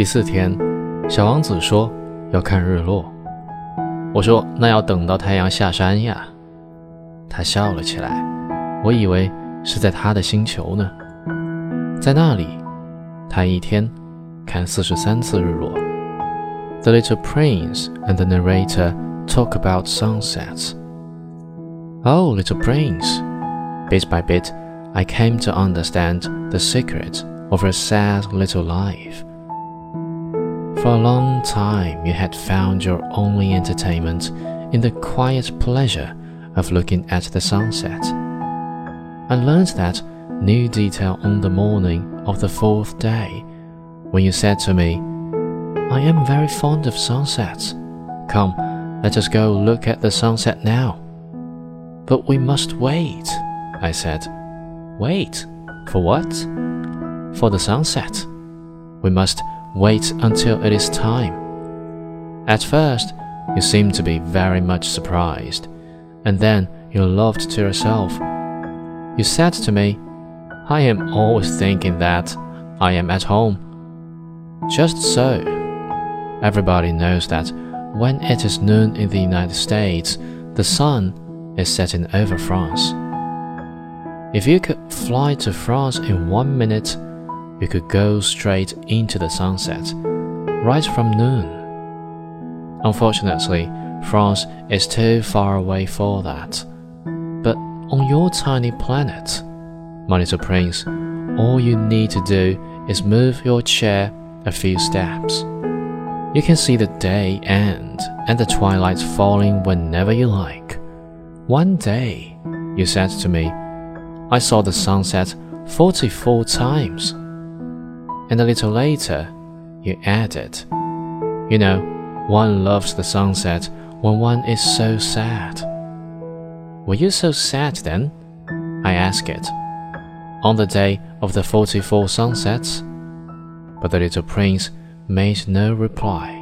第四天，小王子说要看日落。我说那要等到太阳下山呀。他笑了起来，我以为是在他的星球呢。在那里，他一天看四十三次日落。The little prince and the narrator talk about sunsets. Oh, little prince, bit by bit, I came to understand the secret of a sad little life. For a long time, you had found your only entertainment in the quiet pleasure of looking at the sunset. I learned that new detail on the morning of the fourth day when you said to me, I am very fond of sunsets. Come, let us go look at the sunset now. But we must wait, I said. Wait? For what? For the sunset. We must Wait until it is time. At first, you seemed to be very much surprised, and then you laughed to yourself. You said to me, I am always thinking that I am at home. Just so. Everybody knows that when it is noon in the United States, the sun is setting over France. If you could fly to France in one minute, you could go straight into the sunset, right from noon. Unfortunately, France is too far away for that. But on your tiny planet, my little prince, all you need to do is move your chair a few steps. You can see the day end and the twilight falling whenever you like. One day, you said to me, I saw the sunset 44 times and a little later, you added, You know, one loves the sunset when one is so sad. Were you so sad then? I asked it. On the day of the 44 sunsets? But the little prince made no reply.